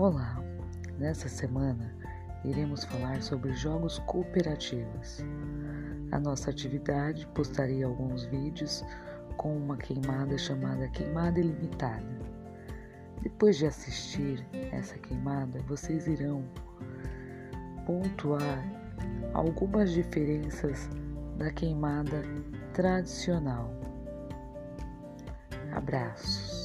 Olá. Nessa semana, iremos falar sobre jogos cooperativos. A nossa atividade postaria alguns vídeos com uma queimada chamada Queimada Ilimitada. Depois de assistir essa queimada, vocês irão pontuar algumas diferenças da queimada tradicional. Abraços.